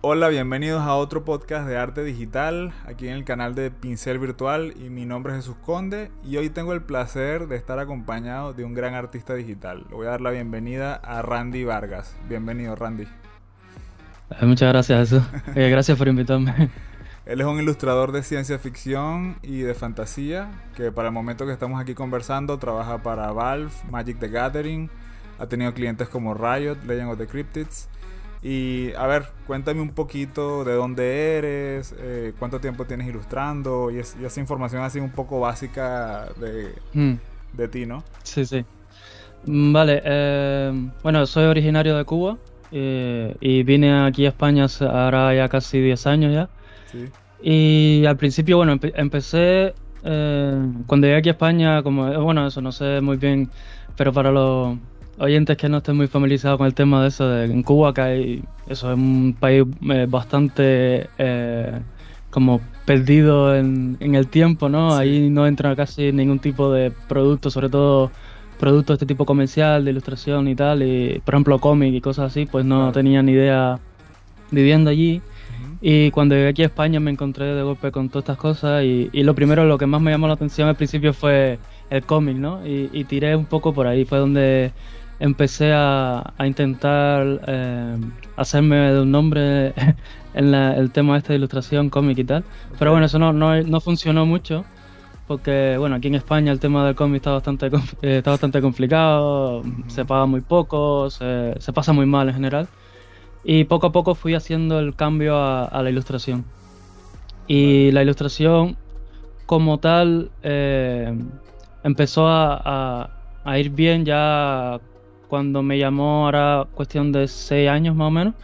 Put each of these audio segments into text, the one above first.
Hola, bienvenidos a otro podcast de arte digital, aquí en el canal de Pincel Virtual y mi nombre es Jesús Conde y hoy tengo el placer de estar acompañado de un gran artista digital. Le voy a dar la bienvenida a Randy Vargas. Bienvenido, Randy. Eh, muchas gracias, Jesús. Eh, gracias por invitarme. Él es un ilustrador de ciencia ficción y de fantasía que para el momento que estamos aquí conversando trabaja para Valve, Magic the Gathering, ha tenido clientes como Riot, Legend of the Cryptids y a ver, cuéntame un poquito de dónde eres, eh, cuánto tiempo tienes ilustrando y, esa información así un poco básica de, hmm. de ti, ¿no? Sí, sí. Mm, vale, eh, bueno, soy originario de Cuba eh, y vine aquí a España ahora ya casi 10 años ya. Sí. Y al principio, bueno, empecé cuando llegué aquí a España, como, bueno, eso no sé muy bien, pero para los oyentes que no estén muy familiarizados con el tema de eso, de, en Cuba que hay, eso es un país eh, bastante eh, como perdido en, el tiempo, ¿no? Ahí no entra casi ningún tipo de producto, sobre todo productos de este tipo comercial, de ilustración y tal, y por ejemplo cómic y cosas así, pues no tenía ni idea viviendo allí. Y cuando llegué aquí a España me encontré de golpe con todas estas cosas y, y lo primero, lo que más me llamó la atención al principio fue el cómic, ¿no? Y, y, tiré un poco por ahí, fue donde empecé a, intentar eh, hacerme de un nombre en el tema este de ilustración, cómic y tal. Pero bueno, eso no, no, funcionó mucho porque bueno, aquí en España el tema del cómic está bastante, eh, está bastante complicado, se paga muy poco, se, pasa muy mal en general. Y poco a poco fui haciendo el cambio a, la ilustración. Y la ilustración como tal eh, empezó a, a, ir bien ya cuando me llamó ahora cuestión de seis años más o menos,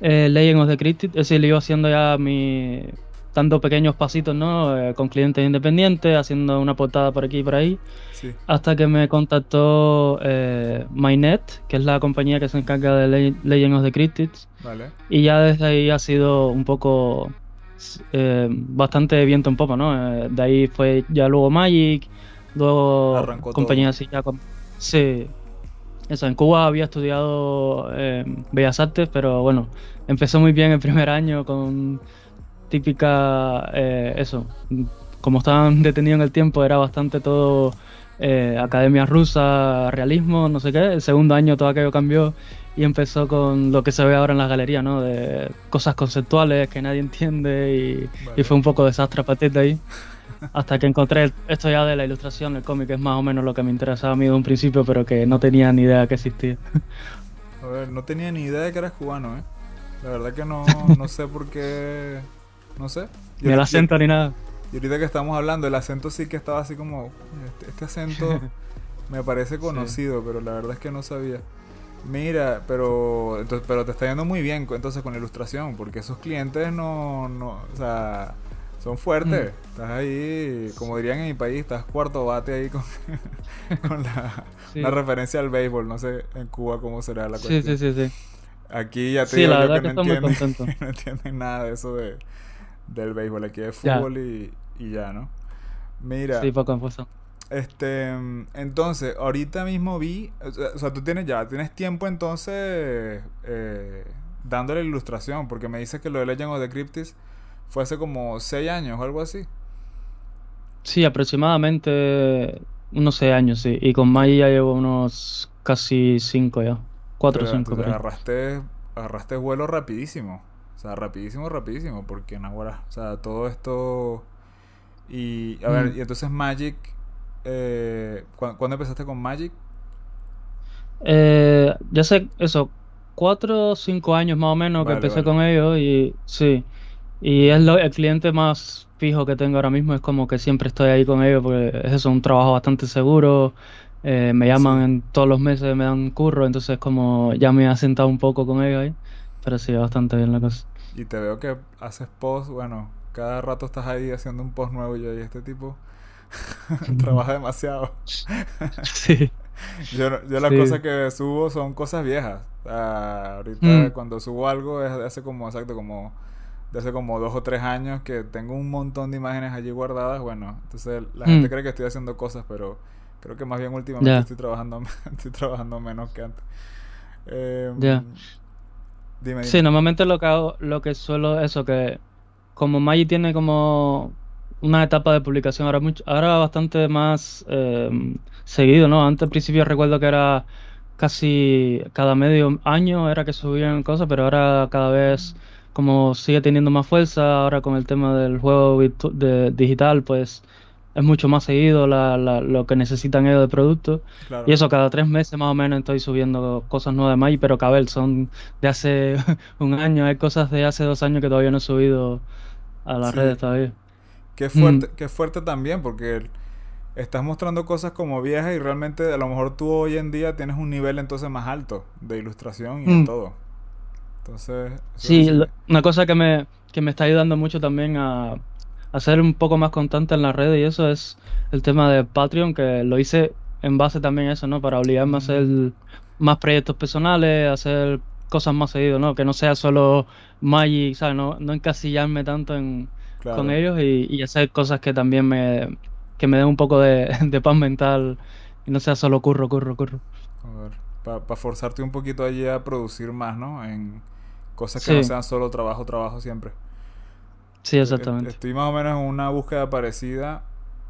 eh, Legend of the Cryptid, es decir, le iba haciendo ya mi dando pequeños pasitos, ¿no? Eh, con clientes independientes, haciendo una portada por aquí y por ahí, hasta que me contactó eh, MyNet, que es la compañía que se encarga de Legend of the Cryptids, vale. y ya desde ahí ha sido un poco eh, bastante viento en popa, ¿no? de ahí fue ya luego Magic, luego compañías así ya con... Sí, eso, en Cuba había estudiado eh, Bellas Artes, pero bueno, empezó muy bien el primer año con típica, eh, eso, como estaban detenidos en el tiempo, era bastante todo eh, academia rusa, realismo, no sé qué. El segundo año todo aquello cambió y empezó con lo que se ve ahora en las galerías, ¿no? De cosas conceptuales que nadie entiende y, fue un poco desastre a partir de ahí. Hasta que encontré esto ya de la ilustración, el cómic, es más o menos lo que me interesaba a mí de un principio, pero que no tenía ni idea que existía. A ver, no tenía ni idea de que eras cubano, ¿eh? La verdad que no, no sé por qué. No sé. ni el acento ni nada. Y ahorita que estamos hablando, el acento sí que estaba así como. Este, este acento me parece conocido, pero la verdad es que no sabía. Mira, pero entonces, pero te está yendo muy bien entonces con la ilustración, porque esos clientes no, no, o sea, son fuertes. Mm. Estás ahí, como dirían en mi país, estás cuarto bate ahí con, la, referencia al béisbol. No sé en Cuba cómo será la cuestión. Sí, sí, sí. Aquí ya te digo yo que, no, entienden, no entienden nada de eso de, del béisbol. Aquí es fútbol y, y, ya, ¿no? Mira. Sí, poco confuso. Este, entonces, ahorita mismo vi, o sea, tú tienes ya, tienes tiempo entonces eh, dándole ilustración, porque me dices que lo de Legend of the Cryptis fue hace como seis años o algo así. Sí, aproximadamente unos seis años, sí. Y con Mai ya llevo unos casi cinco ya. Cuatro o cinco. agarraste, agarraste vuelo rapidísimo. O sea, rapidísimo, rapidísimo. Porque en ahora, o sea, todo esto... Y, a ver, mm. y entonces Magic... Eh, ¿Cuándo empezaste con Magic? Eh, ya sé, eso, cuatro o cinco años más o menos que empecé con ellos y sí. Y es lo, el cliente más fijo que tengo ahora mismo, es como que siempre estoy ahí con ellos porque es eso, un trabajo bastante seguro. Eh, me llaman en todos los meses, me dan curro, entonces como ya me he sentado un poco con ellos ahí. Pero sí, bastante bien la cosa. Y te veo que haces post, bueno, cada rato estás ahí haciendo un post nuevo y yo, y este tipo trabaja demasiado. sí. Yo, yo las cosas que subo son cosas viejas. ahorita mm. cuando subo algo es hace como, exacto, como de hace como dos o tres años que tengo un montón de imágenes allí guardadas. Bueno, entonces la gente mm. cree que estoy haciendo cosas, pero creo que más bien últimamente estoy trabajando estoy trabajando menos que antes. Eh, Dime, Sí, normalmente lo que hago, lo que suelo, eso, que como Magi tiene como una etapa de publicación ahora mucho, ahora bastante más eh, seguido, ¿no? Antes al principio recuerdo que era casi cada medio año era que subían cosas, pero ahora cada vez como sigue teniendo más fuerza, ahora con el tema del juego de, digital, pues es mucho más seguido lo que necesitan ellos de producto. Y eso, cada tres meses más o menos estoy subiendo cosas nuevas de Magi, pero cabel, son de hace un año, hay cosas de hace dos años que todavía no he subido a las redes todavía. Qué fuerte, mm. qué fuerte también, porque estás mostrando cosas como viejas y realmente a lo mejor tú hoy en día tienes un nivel entonces más alto de ilustración y de mm. todo. Entonces... Sí, una cosa que me, que me está ayudando mucho también a, a ser un poco más constante en las redes y eso es el tema de Patreon, que lo hice en base también a eso, ¿no? Para obligarme a hacer mm. más proyectos personales, a hacer cosas más seguido, ¿no? Que no sea solo Magic, ¿sabes? No, no encasillarme tanto en, con ellos y, hacer cosas que también me, que me den un poco de, paz mental y no sea solo curro, curro, curro. A ver, para forzarte un poquito allí a producir más, ¿no? En cosas que no sean solo trabajo, trabajo siempre. Sí, exactamente. Estoy más o menos en una búsqueda parecida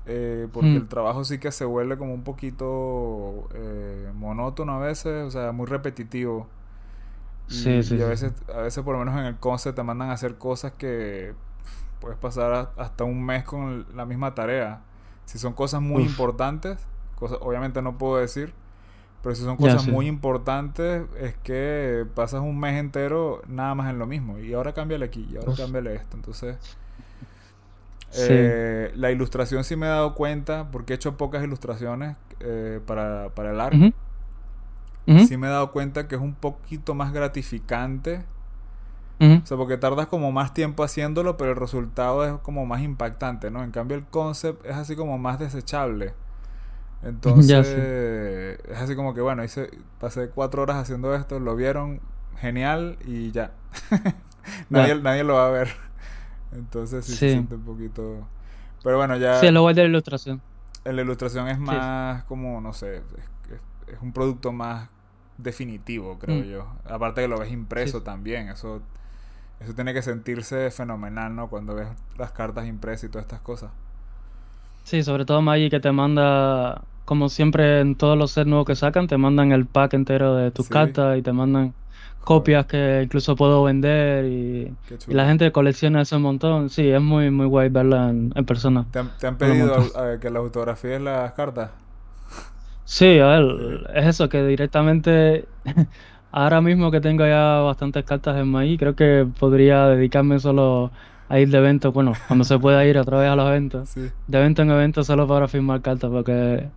eh, porque mm. el trabajo sí que se vuelve como un poquito eh, monótono a veces, o sea, muy repetitivo. Sí, sí, y a veces, a veces por lo menos en el concept te mandan a hacer cosas que puedes pasar hasta un mes con la misma tarea. Si son cosas muy importantes, cosas, obviamente no puedo decir, pero si son cosas muy importantes, es que pasas un mes entero nada más en lo mismo. Y ahora cámbiale aquí, y ahora cámbiale esto. Entonces, eh, la ilustración sí me he dado cuenta, porque he hecho pocas ilustraciones eh, para, para, el arte. Sí me he dado cuenta que es un poquito más gratificante o sea, porque tardas como más tiempo haciéndolo, pero el resultado es como más impactante, ¿no? En cambio, el concept es así como más desechable. Entonces, es así como que, bueno, hice, pasé cuatro horas haciendo esto, lo vieron, genial, y ya. nadie, nadie lo va a ver. Entonces, sí, se siente un poquito. Pero bueno, ya. Sí, lo igual de la ilustración. En la ilustración es más como, no sé, es, un producto más definitivo, creo mm. yo. Aparte que lo ves impreso también, eso eso tiene que sentirse fenomenal, ¿no? Cuando ves las cartas impresas y todas estas cosas. Sí, sobre todo Maggie que te manda, como siempre en todos los sets nuevos que sacan, te mandan el pack entero de tus cartas y te mandan copias que incluso puedo vender y, la gente colecciona eso un montón. Sí, es muy muy guay verla en, persona. ¿Te han, pedido que la autografíes las cartas? Sí, a ver, es eso, que directamente Ahora mismo que tengo ya bastantes cartas en maíz, creo que podría dedicarme solo a ir de evento, bueno, cuando se pueda ir otra vez a los eventos. De evento en evento solo para firmar cartas, porque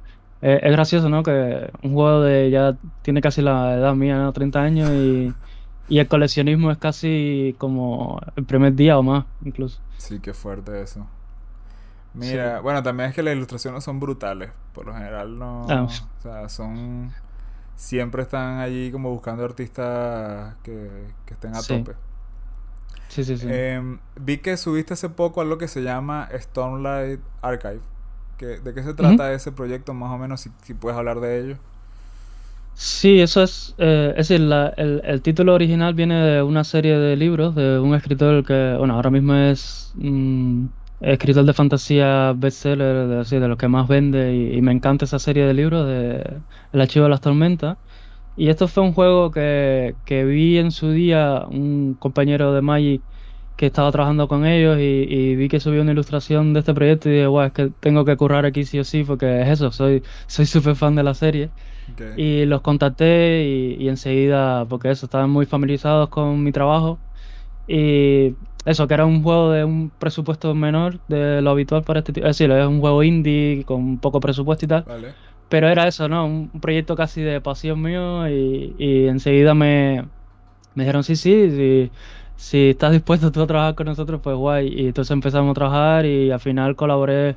es, gracioso, ¿no? Que un juego de ya tiene casi la edad mía, ¿no? 30 años y, el coleccionismo es casi como el primer día o más, incluso. Sí, qué fuerte eso. Mira, bueno, también es que las ilustraciones son brutales, por lo general no... Ah. O sea, son siempre están allí como buscando artistas que, estén a tope. Sí, sí, sí. Em, vi que subiste hace poco algo que se llama Stormlight Archive. ¿De qué se trata ese proyecto más o menos? Si, puedes hablar de ello. Sí, eso es, eh, es decir, el, título original viene de una serie de libros de un escritor que, bueno, ahora mismo es mm, escritor de fantasía bestseller, de, de los que más vende, y, me encanta esa serie de libros de El Archivo de las Tormentas. Y esto fue un juego que, que vi en su día un compañero de Magic que estaba trabajando con ellos y, vi que subió una ilustración de este proyecto y dije, guau, es que tengo que currar aquí sí o sí porque es eso, soy soy súper fan de la serie. Y los contacté y, y, enseguida, porque eso, estaban muy familiarizados con mi trabajo y eso, que era un juego de un presupuesto menor de lo habitual para este tipo. Es decir, es un juego indie con poco presupuesto y tal. Pero era eso, ¿no? Un, proyecto casi de pasión mío y, y enseguida me, me dijeron, sí, sí, si estás dispuesto tú a trabajar con nosotros, pues guay. Y entonces empezamos a trabajar y al final colaboré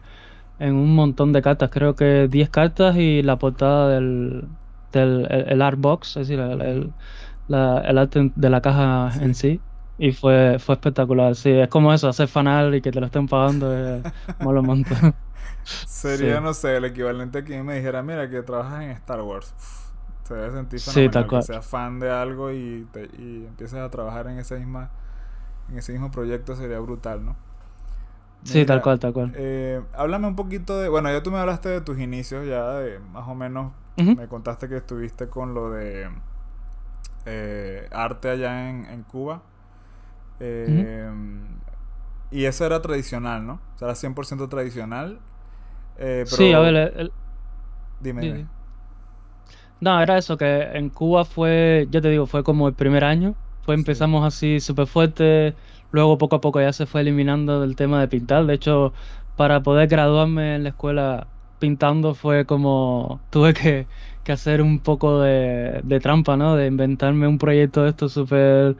en un montón de cartas, creo que 10 cartas y la portada del, del el, art box, es decir, el, el arte de la caja en sí. Y fue, fue espectacular, sí. Es como eso, hacer fanal y que te lo estén pagando es malo montón. Sería, no sé, el equivalente a quien me dijera, mira, que trabajas en Star Wars. se debe sentir sí, tal cual. que seas fan de algo y, te, y empieces a trabajar en ese misma en ese mismo proyecto sería brutal, ¿no? sí, tal cual, tal cual. Eh, háblame un poquito de, bueno, ya tú me hablaste de tus inicios, ya de más o menos, me contaste que estuviste con lo de eh, arte allá en, Cuba. Eh, y eso era tradicional, ¿no? O sea, era 100% tradicional. Sí, a ver, dime, dime. No, era eso, que en Cuba fue, yo te digo, fue como el primer año. Fue, empezamos así súper fuerte, luego poco a poco ya se fue eliminando del tema de pintar. De hecho, para poder graduarme en la escuela pintando fue como, tuve que, hacer un poco de, trampa, ¿no? De inventarme un proyecto de esto súper...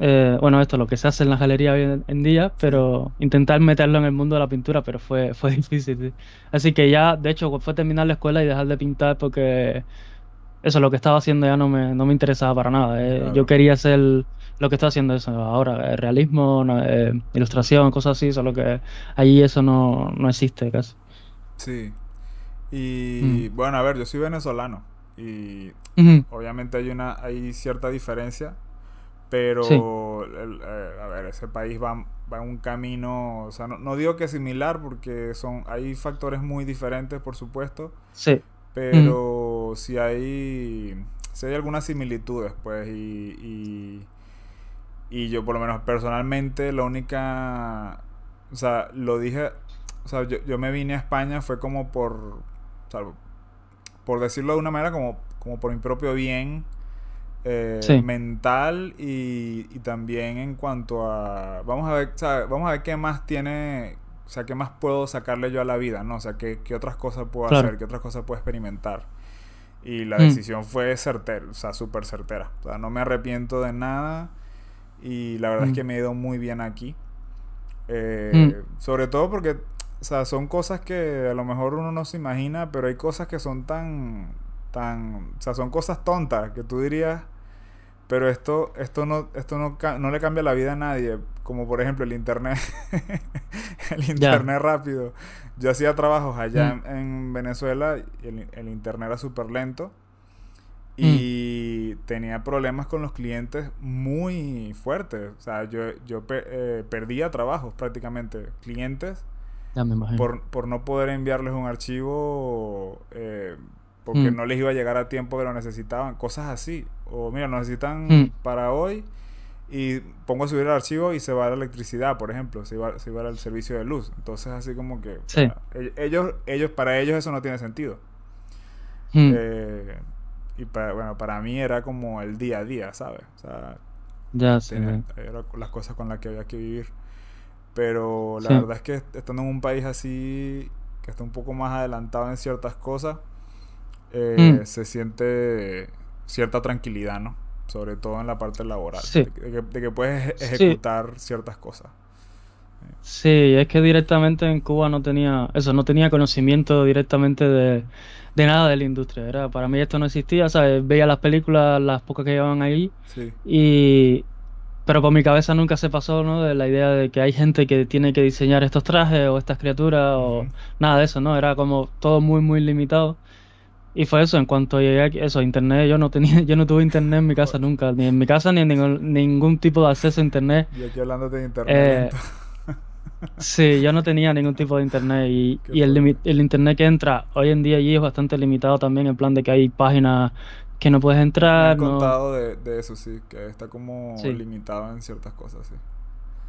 Eh, bueno, esto es lo que se hace en la galería hoy en, día, pero intentar meterlo en el mundo de la pintura, pero fue, fue difícil. Así que ya, de hecho, fue terminar la escuela y dejar de pintar porque eso, lo que estaba haciendo ya no me, no me interesaba para nada. Eh. Yo quería hacer lo que está haciendo eso ahora, eh, realismo, eh, ilustración, cosas así, solo que ahí eso no, no existe casi. Sí. Y mm. bueno, a ver, yo soy venezolano y obviamente hay una hay cierta diferencia, pero a ver, ese país va, va en un camino, o sea, no, no digo que similar porque son hay factores muy diferentes, por supuesto. Sí. Pero si hay, si hay algunas similitudes, pues, y, y, yo por lo menos personalmente, la única, o sea, lo dije, o sea, yo, yo me vine a España fue como por, o sea, por decirlo de una manera, como, como por mi propio bien. Eh, mental y, y, también en cuanto a vamos a ver o sea, vamos a ver qué más tiene o sea, ¿qué más puedo sacarle yo a la vida? ¿no? O sea, ¿qué, qué otras cosas puedo hacer? ¿Qué otras cosas puedo experimentar? Y la mm. decisión fue certera, o sea, súper certera. O sea, no me arrepiento de nada y la verdad es mm. que me he ido muy bien aquí. Eh, mm. Sobre todo porque, o sea, son cosas que a lo mejor uno no se imagina, pero hay cosas que son tan, tan, o sea, son cosas tontas que tú dirías, pero esto, esto no, esto no, no le cambia la vida a nadie. Como por ejemplo el internet. el internet rápido. Yo hacía trabajos allá mm. en, Venezuela y el, internet era súper lento. Y mm. tenía problemas con los clientes muy fuertes. O sea, yo, yo eh, perdía trabajos prácticamente. Clientes. Por, por no poder enviarles un archivo eh, porque mm. no les iba a llegar a tiempo que lo necesitaban, cosas así. O mira, lo necesitan mm. para hoy y pongo a subir el archivo y se va la electricidad, por ejemplo, se va, se va el servicio de luz. Entonces así como que e-, ellos, ellos, para ellos eso no tiene sentido. Mm. Eh, y para, bueno, para mí era como el día a día, ¿sabes? O sea, ya sí. eran las cosas con las que había que vivir. Pero la verdad es que estando en un país así, que está un poco más adelantado en ciertas cosas, eh, mm. se siente cierta tranquilidad, ¿no? Sobre todo en la parte laboral, de, que, puedes ejecutar ciertas cosas. Sí, es que directamente en Cuba no tenía eso, no tenía conocimiento directamente de, nada de la industria. Era, para mí esto no existía, ¿sabes? Veía las películas, las pocas que llevaban ahí, y pero por mi cabeza nunca se pasó, ¿no? De la idea de que hay gente que tiene que diseñar estos trajes o estas criaturas o nada de eso, ¿no? Era como todo muy, muy limitado. Y fue eso, en cuanto llegué aquí, eso, internet, yo no tenía, yo no tuve internet en mi casa nunca, ni en mi casa ni en ningún, tipo de acceso a internet. Y aquí hablando de internet. Eh, sí, yo no tenía ningún tipo de internet y, el, el internet que entra hoy en día allí es bastante limitado también, en plan de que hay páginas que no puedes entrar. Me han contado de, de, eso, sí, que está como limitado en ciertas cosas, sí.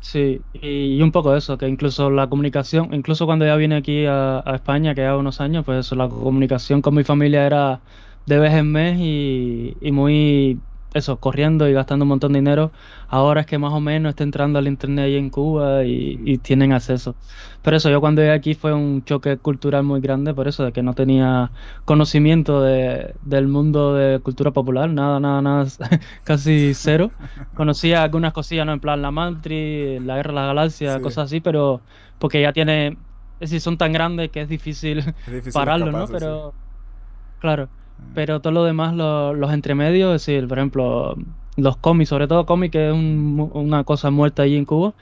Sí, y, un poco eso, que incluso la comunicación, incluso cuando ya vine aquí a, España, que hace unos años, pues eso, la comunicación con mi familia era de vez en mes y, y muy eso, corriendo y gastando un montón de dinero. Ahora es que más o menos está entrando al internet ahí en Cuba y, tienen acceso. Pero eso, yo cuando llegué aquí fue un choque cultural muy grande, por eso, de que no tenía conocimiento de, del mundo de cultura popular, nada, nada, nada, casi cero. Conocía algunas cosillas, ¿no? En plan la Mantri, la Guerra de la Galaxia, cosas así, pero porque ya tiene, es decir, son tan grandes que es difícil, pararlo, ¿no? Pero, claro. Pero todo lo demás, los entremedios, es decir, por ejemplo, los cómics, sobre todo cómics, que es una cosa muerta allí en Cuba,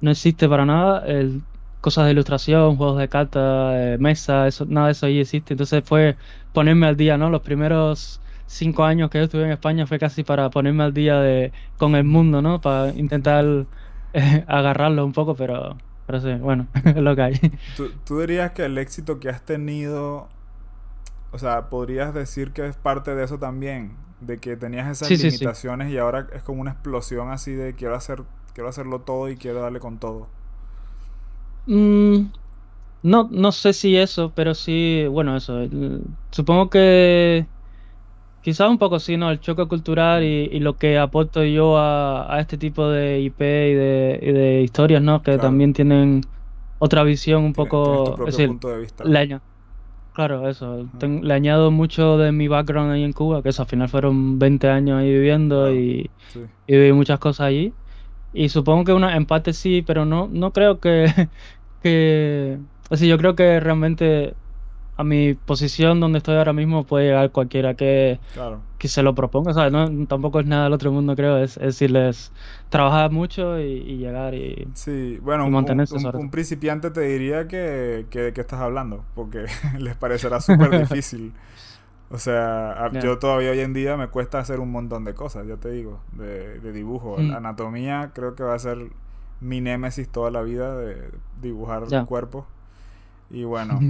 no existe para nada. El, cosas de ilustración, juegos de cartas, eh, mesa, eso, nada de eso allí existe. Entonces fue ponerme al día, ¿no? Los primeros cinco años que yo estuve en España fue casi para ponerme al día de, con el mundo, ¿no? Para intentar eh, agarrarlo un poco, pero, pero sí, bueno, es lo que hay. ¿Tú, ¿Tú dirías que el éxito que has tenido, o sea, podrías decir que es parte de eso también? De que tenías esas limitaciones y ahora es como una explosión así de quiero hacer, quiero hacerlo todo y quiero darle con todo. Mm, no, no sé si eso, pero sí, bueno, eso. Supongo que quizás un poco sí, ¿no? El choque cultural y, lo que aporto yo a, este tipo de IP y de, historias, ¿no? Que también tienen otra visión un poco... es decir, punto de vista. Claro, eso. le añado mucho de mi background ahí en Cuba, que eso al final fueron 20 años ahí viviendo y, y viví muchas cosas allí. Y supongo que una, en parte sí, pero no, no creo que, que... O yo creo que realmente a mi posición donde estoy ahora mismo puede llegar cualquiera que, que se lo proponga. ¿sabes? No, tampoco es nada del otro mundo, creo. Es, decirles, trabajar mucho y, llegar y, sí, bueno, mantenerse. Un, un, principiante te diría que, que de qué estás hablando, porque les parecerá súper difícil. O sea, yo todavía hoy en día me cuesta hacer un montón de cosas, ya te digo, de, de dibujo. Mm. Anatomía creo que va a ser mi némesis toda la vida de dibujar el cuerpo. Y bueno,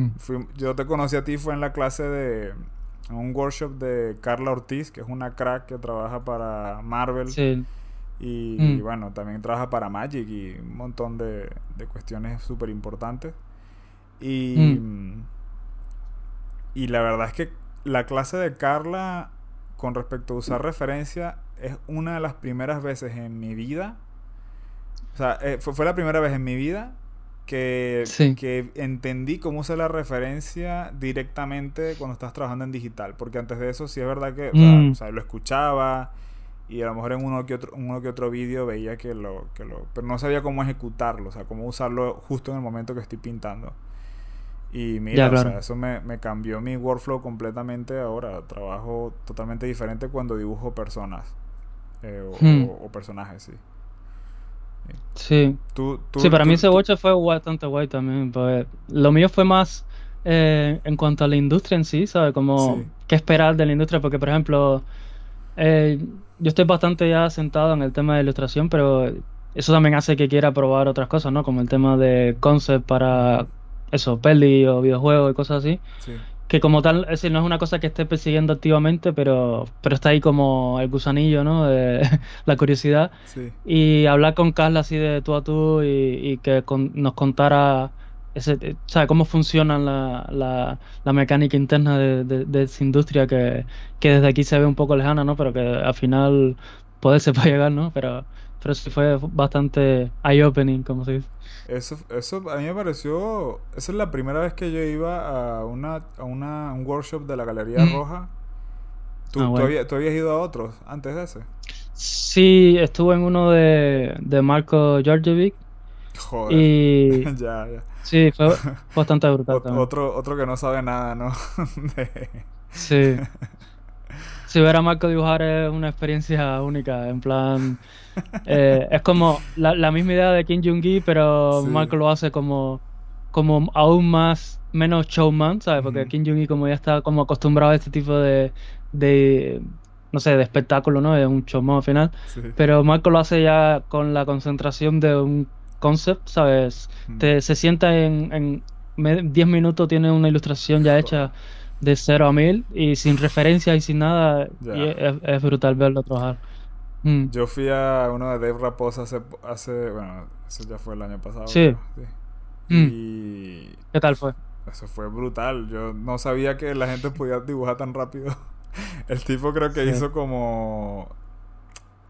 yo te conocí a ti fue en la clase de un workshop de Carla Ortiz, que es una crack que trabaja para Marvel. Sí. Y, mm. bueno, también trabaja para Magic y un montón de, de cuestiones súper importantes. Y, mm. y la verdad es que la clase de Carla con respecto a usar referencia es una de las primeras veces en mi vida. O sea, eh, fue, fue, la primera vez en mi vida que, que entendí cómo usar la referencia directamente cuando estás trabajando en digital. Porque antes de eso sí es verdad que mm. o sea, lo escuchaba y a lo mejor en uno que otro, uno que otro vídeo veía que lo, que lo... Pero no sabía cómo ejecutarlo, o sea, cómo usarlo justo en el momento que estoy pintando. Y mira, o sea, eso me, me, cambió mi workflow completamente ahora. Trabajo totalmente diferente cuando dibujo personas eh, hmm. o, personajes, sí. Sí. sí, para mí ese watch fue bastante guay también. Lo mío fue más eh, en cuanto a la industria en sí, ¿sabes? Como qué esperar de la industria, porque por ejemplo, eh, yo estoy bastante ya sentado en el tema de ilustración, pero eso también hace que quiera probar otras cosas, ¿no? Como el tema de concept para eso, peli o videojuegos y cosas así. Sí que como tal, es decir, no es una cosa que esté persiguiendo activamente, pero, pero está ahí como el gusanillo, ¿no? De la curiosidad. Y hablar con Carla así de tú a tú y, que nos contara ese, ¿sabe? cómo funciona la, la, mecánica interna de, de, esa industria que, que, desde aquí se ve un poco lejana, ¿no? Pero que al final puede se puede llegar, ¿no? Pero, pero sí fue bastante eye-opening, como se dice. Eso, eso a mí me pareció. Esa es la primera vez que yo iba a, una, a una, un workshop de la Galería Roja. ¿Tú, ah, ¿tú, habías, ido a otros antes de ese? Sí, estuve en uno de, de Marco Georgievic. Joder. Y... ya, ya. Sí, fue bastante brutal. otro, otro que no sabe nada, ¿no? Sí. Si ver a Marco dibujar es una experiencia única. En plan, eh, es como la, misma idea de Kim Jong-gi, pero Marco lo hace como, como aún más, menos showman, ¿sabes? Porque Kim Jong-gi como ya está como acostumbrado a este tipo de, de no sé, de espectáculo, ¿no? Es un showman al final. Pero Marco lo hace ya con la concentración de un concept, ¿sabes? Te, se sienta en, en 10 minutos, tiene una ilustración ya hecha de 0 a 1000 y sin referencia y sin nada. es, brutal verlo trabajar. Mm. Yo fui a uno de Dave Raposa hace, hace, bueno, eso ya fue el año pasado. Sí. Mm. Y... ¿Qué tal fue? Eso fue brutal. Yo no sabía que la gente podía dibujar tan rápido. el tipo creo que hizo como...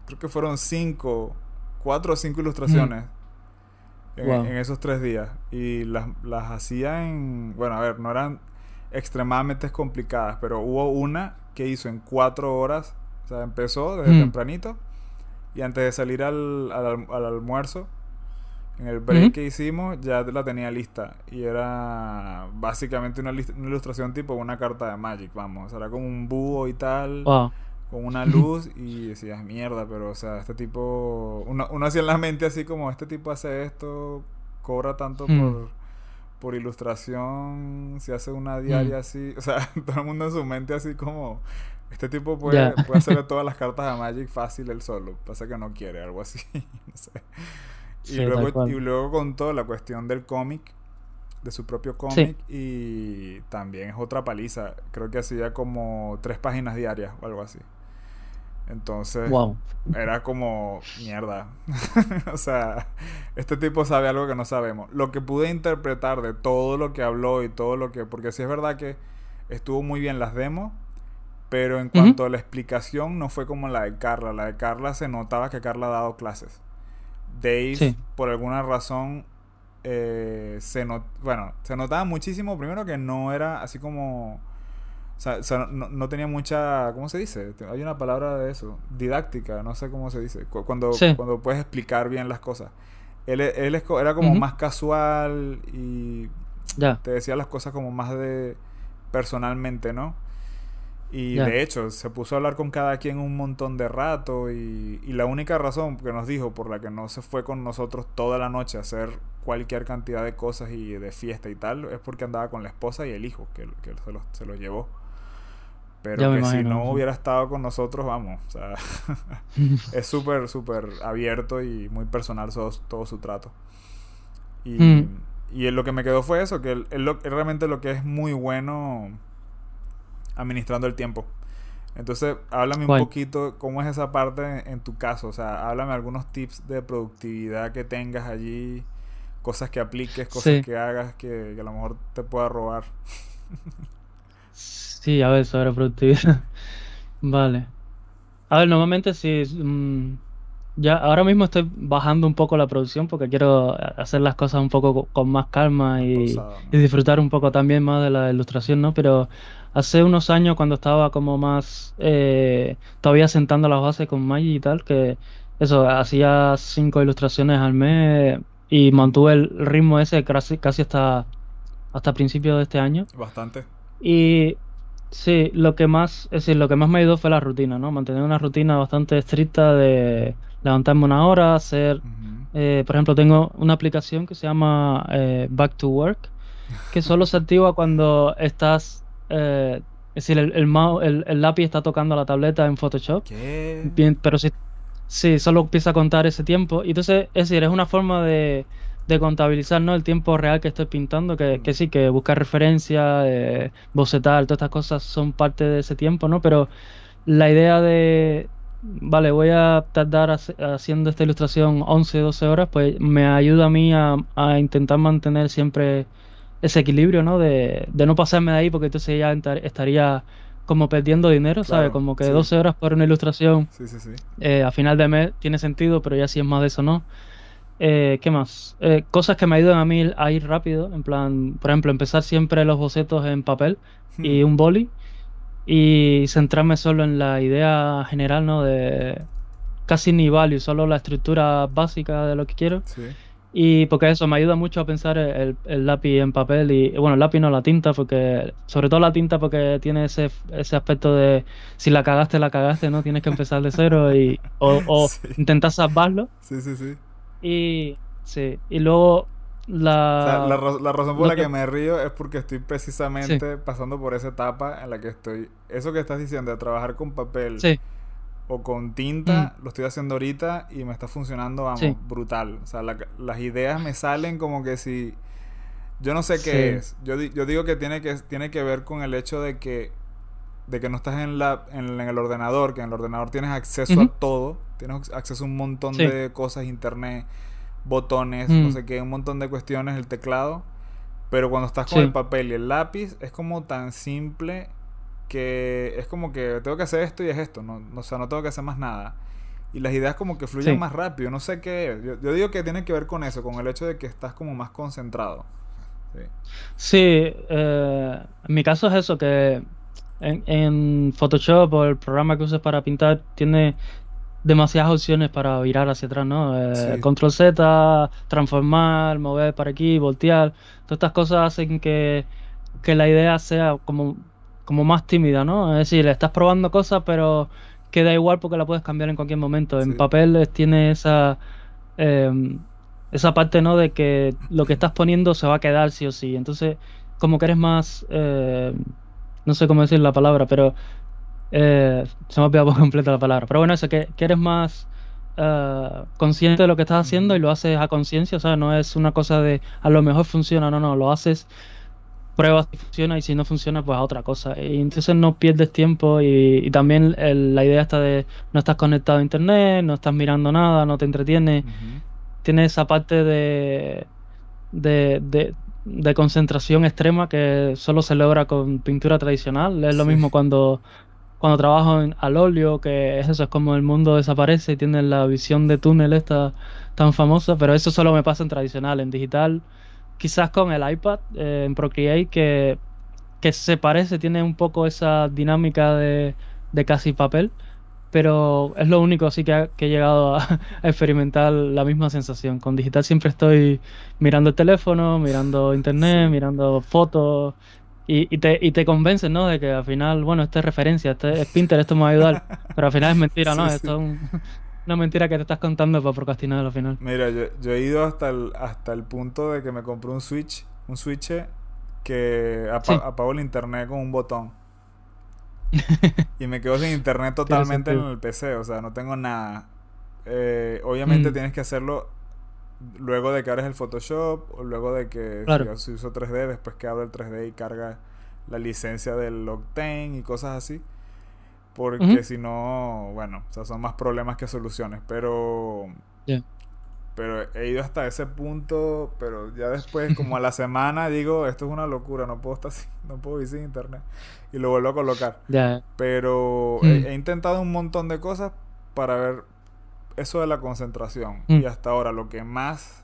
Creo que fueron cinco, cuatro o cinco ilustraciones. Mm. En, en, esos tres días. Y las, las hacía en... Bueno, a ver, no eran extremadamente complicadas, pero hubo una que hizo en cuatro horas, o sea, empezó desde mm. tempranito y antes de salir al, al, almuerzo, en el break que hicimos, ya la tenía lista. Y era básicamente una, una, ilustración tipo una carta de Magic, vamos. era como un búho y tal. Con una luz y decías, mierda, pero o sea, este tipo... Uno, uno hacía en la mente así como, este tipo hace esto, cobra tanto mm. por por ilustración, si hace una diaria mm. así, o sea, todo el mundo en su mente así como, Este tipo puede, puede hacerle todas las cartas a Magic fácil él solo. Pasa que no quiere, algo así. no sé. Y, luego, y luego contó la cuestión del cómic, de su propio cómic, y también es otra paliza. Creo que hacía como tres páginas diarias o algo así. Entonces, era como mierda. o sea, este tipo sabe algo que no sabemos. Lo que pude interpretar de todo lo que habló y todo lo que. Porque sí es verdad que estuvo muy bien las demos, pero en cuanto a la explicación, no fue como la de Carla. La de Carla se notaba que Carla ha dado clases. Dave, por alguna razón, eh, se, bueno, se notaba muchísimo. Primero que no era así como o sea, no, tenía mucha, ¿cómo se dice? Hay una palabra de eso, didáctica, no sé cómo se dice, cuando, cuando puedes explicar bien las cosas. Él, él era como más casual y te decía las cosas como más de personalmente, ¿no? Y de hecho, se puso a hablar con cada quien un montón de rato y, y, la única razón que nos dijo por la que no se fue con nosotros toda la noche a hacer cualquier cantidad de cosas y de fiesta y tal es porque andaba con la esposa y el hijo que, que se, lo, se lo llevó. Pero que si no hubiera estado con nosotros, vamos, o sea, es súper, súper abierto y muy personal todo, su trato. Y, mm. y lo que me quedó fue eso, que él, realmente lo que es muy bueno administrando el tiempo. Entonces, háblame un poquito cómo es esa parte en, tu caso. O sea, háblame algunos tips de productividad que tengas allí, cosas que apliques, cosas que hagas que, que, a lo mejor te pueda robar. Sí, a ver, sobre productividad. Vale. A ver, normalmente sí. Mm, ya ahora mismo estoy bajando un poco la producción porque quiero hacer las cosas un poco con más calma y, disfrutar un poco también más de la ilustración, ¿no? Pero hace unos años cuando estaba como más eh, todavía sentando las bases con Maggi y tal, que eso, hacía cinco ilustraciones al mes y mantuve el ritmo ese casi, casi hasta, hasta principios de este año. Bastante. Y Sí, lo que más, es decir, lo que más me ayudó fue la rutina, ¿no? Mantener una rutina bastante estricta de levantarme una hora, hacer, eh, por ejemplo, tengo una aplicación que se llama eh, Back to Work, que solo se activa cuando estás, eh, es decir, el, el, el, lápiz está tocando la tableta en Photoshop. ¿Qué? Bien, pero si, sí, solo empieza a contar ese tiempo. Y entonces, es decir, es una forma de de contabilizar ¿no? el tiempo real que estoy pintando, que, que sí, que buscar referencia, eh, bocetar, todas estas cosas son parte de ese tiempo, ¿no? Pero la idea de, vale, voy a tardar haciendo esta ilustración 11, 12 horas, pues me ayuda a mí a, intentar mantener siempre ese equilibrio, ¿no? De, de, no pasarme de ahí, porque entonces ya estaría como perdiendo dinero, ¿sabes? Como que 12 horas por una ilustración eh, a final de mes tiene sentido, pero ya si es más de eso, ¿no? Eh, ¿Qué más? Eh, cosas que me ayudan a mí a ir rápido. En plan, por ejemplo, empezar siempre los bocetos en papel y hmm. un boli. Y centrarme solo en la idea general, ¿no? De casi ni value, solo la estructura básica de lo que quiero. Y porque eso me ayuda mucho a pensar el, lápiz en papel y, bueno, el lápiz no la tinta, porque sobre todo la tinta porque tiene ese, ese aspecto de si la cagaste, la cagaste, ¿no? Tienes que empezar de cero y, o, o intentar salvarlo. Sí, sí, sí. Y sí, y luego la... la, razón por la que... me río es porque estoy precisamente pasando por esa etapa en la que estoy... Eso que estás diciendo de trabajar con papel o con tinta, mm. lo estoy haciendo ahorita y me está funcionando, vamos, brutal. O sea, las ideas me salen como que si... Yo no sé qué es. Yo, yo digo que tiene, que tiene que ver con el hecho de que de que no estás en, la, en, el ordenador, que en el ordenador tienes acceso a todo, tienes acceso a un montón de cosas, internet, botones, no mm. sé qué, un montón de cuestiones, el teclado, pero cuando estás con el papel y el lápiz es como tan simple que es como que tengo que hacer esto y es esto, no, o sea, no tengo que hacer más nada. Y las ideas como que fluyen más rápido, no sé qué Yo, digo que tiene que ver con eso, con el hecho de que estás como más concentrado. Sí, eh, en mi caso es eso, que en, Photoshop o el programa que uses para pintar tiene demasiadas opciones para virar hacia atrás, ¿no? Eh, control Z, transformar, mover para aquí, voltear. Todas estas cosas hacen que, la idea sea como, como más tímida, ¿no? Es decir, estás probando cosas, pero queda igual porque la puedes cambiar en cualquier momento. En papel tiene esa, em, esa parte, ¿no? De que lo que estás poniendo se va a quedar sí o sí. Entonces, como que eres más... Eh, no sé cómo decir la palabra, pero Eh, se me ha olvidado por completo la palabra. Pero bueno, eso, que, que eres más eh, consciente de lo que estás haciendo y lo haces a conciencia, o sea, no es una cosa de a lo mejor funciona, no, no, lo haces, pruebas si funciona y si no funciona, pues a otra cosa. Y entonces no pierdes tiempo y, también la idea está de no estás conectado a internet, no estás mirando nada, no te entretiene. Tiene esa parte de, de, de, concentración extrema que solo se logra con pintura tradicional. Es lo mismo cuando cuando trabajo en, al óleo, que es eso, es como el mundo desaparece y tienes la visión de túnel esta tan famosa, pero eso solo me pasa en tradicional, en digital, quizás con el iPad, eh, en Procreate, que, que se parece, tiene un poco esa dinámica de, de casi papel, pero es lo único así que, he llegado a, experimentar la misma sensación. Con digital siempre estoy mirando el teléfono, mirando internet, mirando fotos, y, te, y te convencen, ¿no? De que al final, bueno, esto es referencia, esto es Pinterest, esto me va a ayudar. Pero al final es mentira, ¿no? Esto es una mentira que te estás contando para procrastinar al final. Mira, yo, yo, he ido hasta el, hasta el punto de que me compré un Switch, un Switch que apago el internet con un botón. y me quedo sin internet totalmente en el PC, o sea, no tengo nada. Eh, obviamente mm. tienes que hacerlo luego de que abres el Photoshop o luego de que si, uso 3D, después que abro el 3D y carga la licencia del Octane y cosas así. Porque si no, bueno, o sea, son más problemas que soluciones. Pero. Pero he ido hasta ese punto, pero ya después, como a la semana, digo, esto es una locura, no puedo estar no puedo ir sin internet. Y lo vuelvo a colocar. Pero he, mm. he, intentado un montón de cosas para ver eso de la concentración. Mm. Y hasta ahora lo que más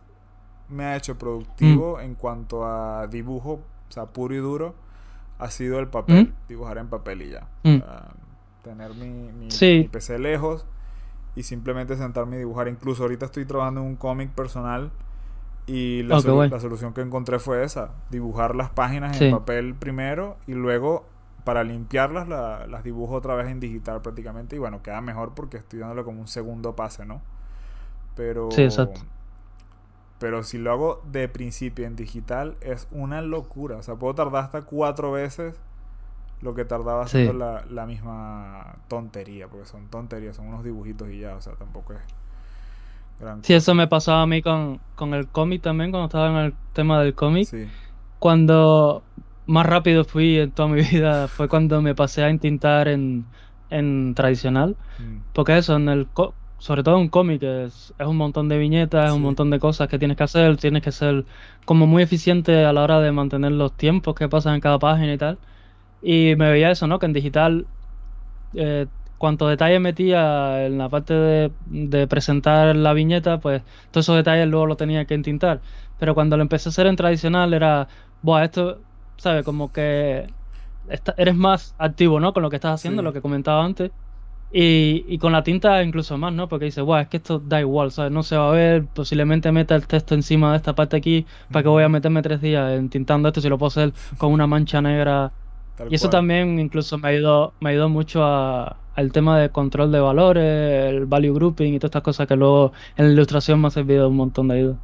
me ha hecho productivo mm. en cuanto a dibujo, o sea, puro y duro, ha sido el papel. Mm. Dibujar en papel y ya. tener mi, mi, PC lejos y simplemente sentarme y dibujar. Incluso ahorita estoy trabajando en un cómic personal y la, la, solución que encontré fue esa. Dibujar las páginas en papel primero y luego para limpiarlas las dibujo otra vez en digital prácticamente y bueno, queda mejor porque estoy dándole como un segundo pase, ¿no? Pero... Sí, exacto. Pero si lo hago de principio en digital es una locura. O sea, puedo tardar hasta cuatro veces lo que tardaba haciendo la, la, misma tontería, porque son tonterías, son unos dibujitos y ya, o sea, tampoco es gran Sí, eso me pasaba a mí con, con el cómic también, cuando estaba en el tema del cómic. Sí. Cuando más rápido fui en toda mi vida fue cuando me pasé a intentar en, en tradicional. Mm. Porque eso, en el sobre todo un cómic, es, es, un montón de viñetas, es un montón de cosas que tienes que hacer, tienes que ser como muy eficiente a la hora de mantener los tiempos que pasan en cada página y tal. Y me veía eso, ¿no? Que en digital, eh, cuanto detalle metía en la parte de, de, presentar la viñeta, pues todos esos detalles luego lo tenía que entintar. Pero cuando lo empecé a hacer en tradicional era, Buah, esto ¿sabes? Como que eres más activo, ¿no? Con lo que estás haciendo, lo que comentaba antes. Y, y, con la tinta incluso más, ¿no? Porque dices, guau, es que esto da igual, ¿sabes? No se va a ver, posiblemente meta el texto encima de esta parte aquí, ¿para que voy a meterme tres días tintando esto si lo puedo hacer con una mancha negra? y eso también incluso me ayudó, me ayudó mucho a, al tema de control de valores, el value grouping y todas estas cosas que luego en la ilustración me ha servido un montón de ayuda.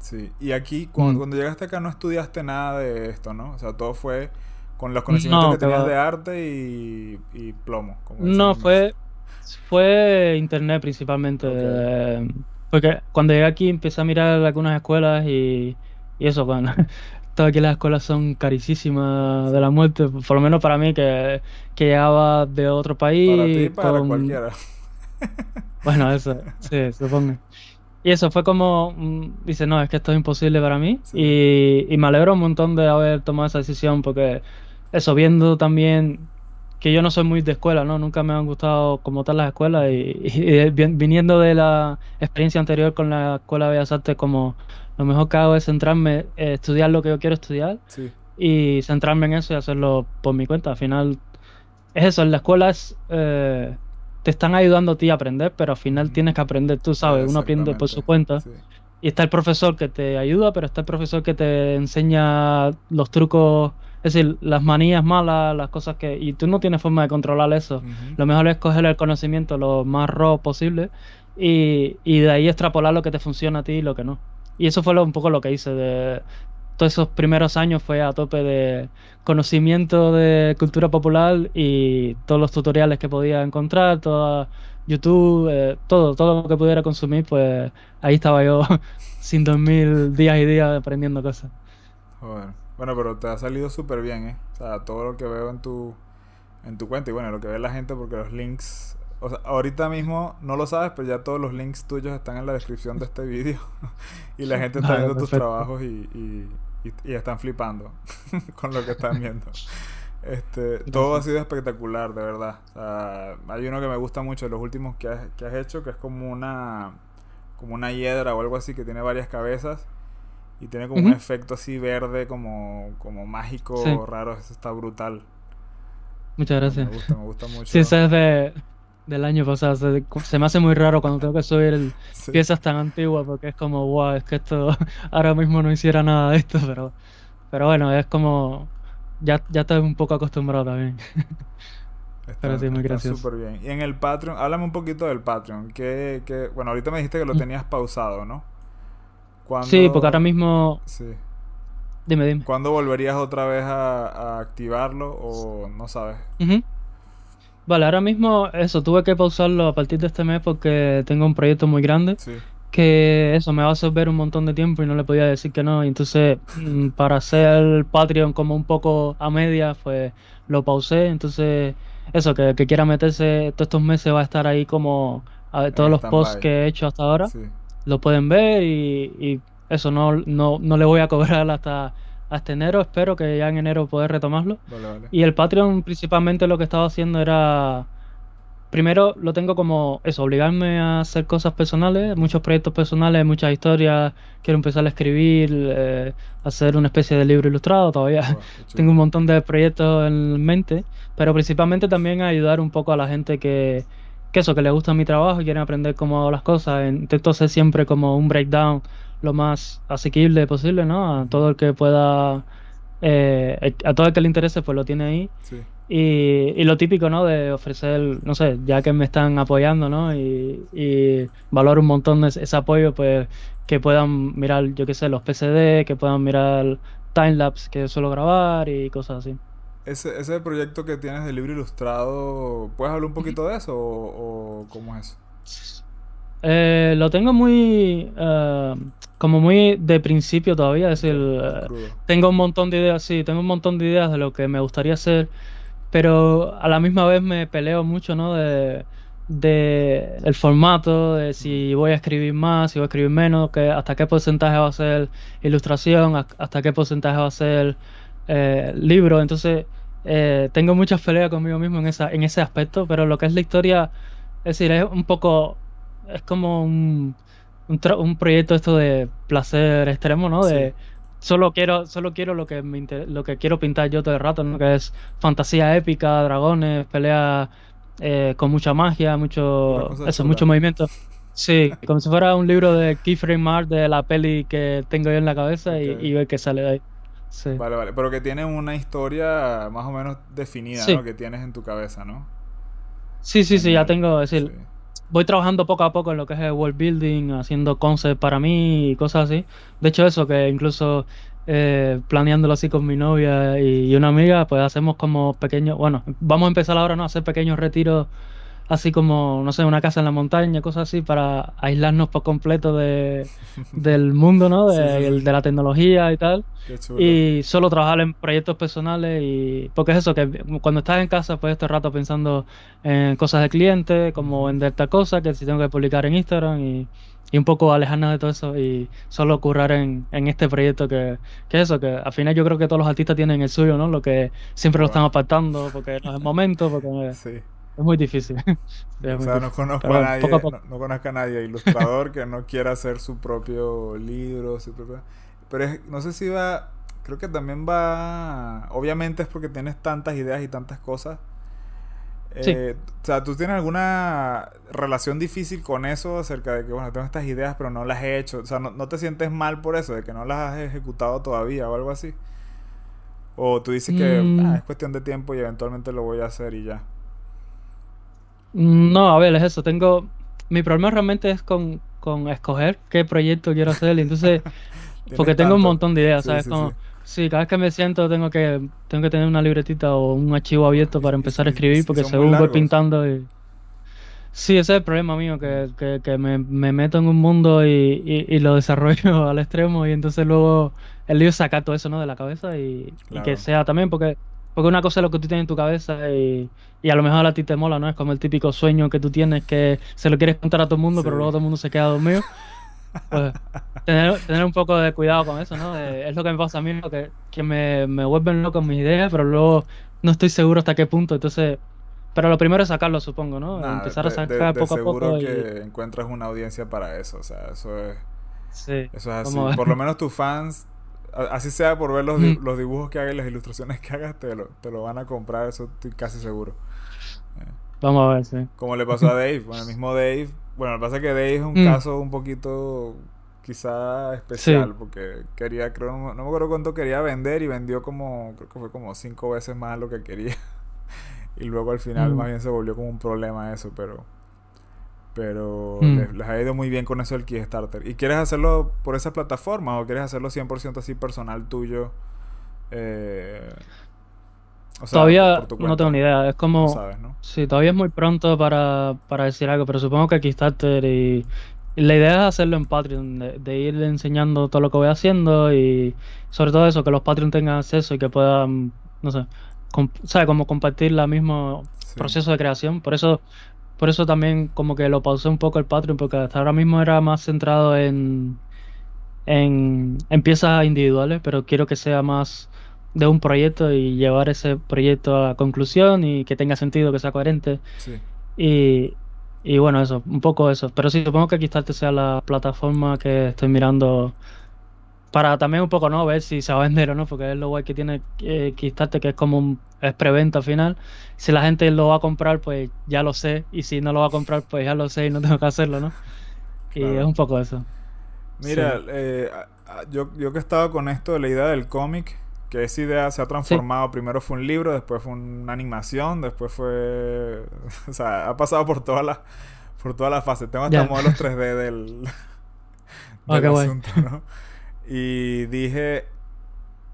Sí, y aquí cuando, mm. cuando, llegaste acá no estudiaste nada de esto, ¿no? O sea, todo fue con los conocimientos que tenías de arte y, plomo. no, fue, fue internet principalmente. Porque cuando llegué aquí empecé a mirar algunas escuelas y, y eso, bueno, todas aquí las escuelas son carísimas de la muerte, por lo menos para mí que, que llegaba de otro país. Para ti para cualquiera. Bueno, eso, sí, supongo. Y eso fue como, mm, dice, no, es que esto es imposible para mí. Y, y, me alegro un montón de haber tomado esa decisión porque eso, viendo también que yo no soy muy de escuela, ¿no? Nunca me han gustado como tal las escuelas y, viniendo de la experiencia anterior con la Escuela de Bellas Artes, como lo mejor que hago es centrarme, eh, estudiar lo que yo quiero estudiar y centrarme en eso y hacerlo por mi cuenta. Al final, es eso, en la escuela es... Eh, te están ayudando a ti a aprender, pero al final tienes que aprender tú, ¿sabes? Uno aprende por su cuenta. Y está el profesor que te ayuda, pero está el profesor que te enseña los trucos, es decir, las manías malas, las cosas que... Y tú no tienes forma de controlar eso. Lo mejor es coger el conocimiento lo más raw posible y, y, de ahí extrapolar lo que te funciona a ti y lo que no. Y eso fue un poco lo que hice de todos esos primeros años fue a tope de conocimiento de cultura popular y todos los tutoriales que podía encontrar, toda YouTube, eh, todo, todo lo que pudiera consumir, pues ahí estaba yo sin dormir días y días aprendiendo cosas. Bueno, pero te ha salido súper bien, ¿eh? O sea, todo lo que veo en tu, en tu cuenta y bueno, lo que ve la gente porque los links... O sea, ahorita mismo no lo sabes, pero ya todos los links tuyos están en la descripción de este vídeo y la gente está viendo tus trabajos y y, están flipando con lo que están viendo. Este, todo ha sido espectacular, de verdad. hay uno que me gusta mucho de los últimos que has, que has hecho, que es como una como una hiedra o algo así que tiene varias cabezas y tiene como un efecto así verde, como, como mágico, raro. Eso está brutal. Muchas gracias. Me gusta, me gusta mucho. Sí, ese es de, del año pasado. Se, me hace muy raro cuando tengo que subir piezas tan antiguas porque es como, wow, es que esto ahora mismo no hiciera nada de esto, pero, pero bueno, es como, ya, ya estoy un poco acostumbrado también. pero sí, muy gracioso. súper bien. Y en el Patreon, háblame un poquito del Patreon. Que, que, bueno, ahorita me dijiste que lo mm. tenías pausado, ¿no? Sí, porque ahora mismo... Sí. Dime, dime. ¿Cuándo volverías otra vez a, activarlo o no sabes? Vale, ahora mismo eso, tuve que pausarlo a partir de este mes porque tengo un proyecto muy grande. Que eso me va a absorber un montón de tiempo y no le podía decir que no. Y entonces, mm, para hacer el Patreon como un poco a media, pues lo pausé. Entonces, eso, que, que quiera meterse todos estos meses va a estar ahí como a ver, todos los posts que he hecho hasta ahora. Lo pueden ver y, y eso, no, no, no le voy a cobrar hasta hasta enero. Espero que ya en enero poder retomarlo. Y el Patreon principalmente lo que estaba haciendo era... Primero lo tengo como eso, obligarme a hacer cosas personales, muchos proyectos personales, muchas historias. Quiero empezar a escribir, eh, hacer una especie de libro ilustrado. Todavía tengo un montón de proyectos en mente, pero principalmente también ayudar un poco a la gente que, que eso, que le gusta mi trabajo y quieren aprender cómo hago las cosas. Intento hacer siempre como un breakdown lo más asequible posible, ¿no? A todo el que pueda, eh, a todo el que le interese, pues lo tiene ahí. Y, y, lo típico, ¿no? De ofrecer, no sé, ya que me están apoyando, ¿no? Y, y valoro un montón ese, apoyo, pues que puedan mirar, yo qué sé, los PCD, que puedan mirar timelapse que suelo grabar y cosas así. Ese, ese proyecto que tienes de libro ilustrado, ¿puedes hablar un poquito de eso o, o cómo es eso? Eh, lo tengo muy. Uh, como muy de principio todavía. Es decir, eh, tengo un montón de ideas, sí, tengo un montón de ideas de lo que me gustaría hacer. Pero a la misma vez me peleo mucho, ¿no? De, de el formato, de si voy a escribir más, si voy a escribir menos, que hasta qué porcentaje va a ser ilustración, hasta qué porcentaje va a ser eh, libro. Entonces, tengo muchas peleas conmigo mismo en, esa, en ese aspecto, pero lo que es la historia, es decir, es un poco es como un, un, proyecto esto de placer extremo, ¿no? De solo quiero, solo quiero lo que me lo que quiero pintar yo todo el rato, ¿no? Que es fantasía épica, dragones, pelea eh, con mucha magia, mucho eso, mucho movimiento. Sí, como si fuera un libro de Keyframe Mart de la peli que tengo yo en la cabeza y, ver qué sale de ahí. Sí. Vale, vale, pero que tiene una historia más o menos definida, ¿no? Que tienes en tu cabeza, ¿no? Sí, sí, sí, ya tengo, es decir, voy trabajando poco a poco en lo que es el world building, haciendo concepts para mí y cosas así. De hecho, eso, que incluso eh, planeándolo así con mi novia y, una amiga, pues hacemos como pequeños, bueno, vamos a empezar ahora, ¿no? A hacer pequeños retiros así como, no sé, una casa en la montaña, cosas así, para aislarnos por completo de, del mundo, ¿no? De, de la tecnología y tal. Y solo trabajar en proyectos personales y... Porque es eso, que cuando estás en casa, pues este rato pensando en cosas de cliente, como vender tal cosa, que si tengo que publicar en Instagram y, y un poco alejarnos de todo eso y solo currar en, en este proyecto que, que es eso, que al final yo creo que todos los artistas tienen el suyo, ¿no? Lo que siempre lo están apartando porque no es el momento, porque... Sí es muy difícil. o sea, no conozco a nadie, No, conozco a nadie ilustrador que no quiera hacer su propio libro, su propio... Pero no sé si va, creo que también va, obviamente es porque tienes tantas ideas y tantas cosas. Eh, o sea, ¿tú tienes alguna relación difícil con eso acerca de que, bueno, tengo estas ideas pero no las he hecho? O sea, ¿no, te sientes mal por eso, de que no las has ejecutado todavía o algo así? ¿O tú dices que mm. ah, es cuestión de tiempo y eventualmente lo voy a hacer y ya? No, a ver, es eso. Tengo. Mi problema realmente es con, con escoger qué proyecto quiero hacer. Y entonces, porque tengo un montón de ideas, ¿sabes? Sí, cada vez que me siento tengo que, tengo que tener una libretita o un archivo abierto para empezar a escribir, porque según voy pintando y... Sí, ese es el problema mío, que, que, me, me, meto en un mundo y, y, lo desarrollo al extremo y entonces luego el lío es sacar todo eso ¿no? de la cabeza y, que sea también, porque, porque una cosa es lo que tú tienes en tu cabeza y, y a lo mejor a ti te mola, ¿no? Es como el típico sueño que tú tienes que se lo quieres contar a todo el mundo, pero luego todo el mundo se queda dormido. Pues, tener, tener, un poco de cuidado con eso, ¿no? es lo que me pasa a mí, que, que me, me vuelven loco mis ideas, pero luego no estoy seguro hasta qué punto. Entonces, pero lo primero es sacarlo, supongo, ¿no? Empezar a sacar poco a poco. que encuentras una audiencia para eso, o sea, eso es. Sí. Eso es así. Por lo menos tus fans, así sea por ver los, los dibujos que hagas y las ilustraciones que hagas, te lo, te lo van a comprar, eso estoy casi seguro. Vamos a ver, sí. Como le pasó a Dave, bueno, el mismo Dave. Bueno, lo que pasa es que Dave es un mm. caso un poquito quizá especial porque quería, creo, no, me acuerdo cuánto quería vender y vendió como, creo que fue como cinco veces más lo que quería. y luego al final mm. más bien se volvió como un problema eso, pero pero mm. les, ha ido muy bien con eso del Kickstarter. ¿Y quieres hacerlo por esa plataforma o quieres hacerlo 100% así personal tuyo? Eh, todavía no tengo ni idea. Es como. Sí, todavía es muy pronto para, para, decir algo, pero supongo que Kickstarter y. la idea es hacerlo en Patreon, de, ir enseñando todo lo que voy haciendo y sobre todo eso, que los Patreon tengan acceso y que puedan, no sé, ¿sabes? Como compartir el mismo proceso de creación. Por eso, por eso también como que lo pausé un poco el Patreon, porque hasta ahora mismo era más centrado en, en, en piezas individuales, pero quiero que sea más de un proyecto y llevar ese proyecto a conclusión y que tenga sentido, que sea coherente. Y, y bueno, eso, un poco eso. Pero sí, supongo que Kickstarter sea la plataforma que estoy mirando para también un poco, ¿no? Ver si se va a vender o no, porque es lo guay que tiene eh, Kickstarter, que es como un es preventa al final. Si la gente lo va a comprar, pues ya lo sé. Y si no lo va a comprar, pues ya lo sé y no tengo que hacerlo, ¿no? Y es un poco eso. Mira, eh, yo, yo que he estado con esto de la idea del cómic, que esa idea se ha transformado. Primero fue un libro, después fue una animación, después fue. o sea, ha pasado por todas las por todas las fases. Tengo hasta modelos 3D del, ah, asunto, ¿no? Y dije,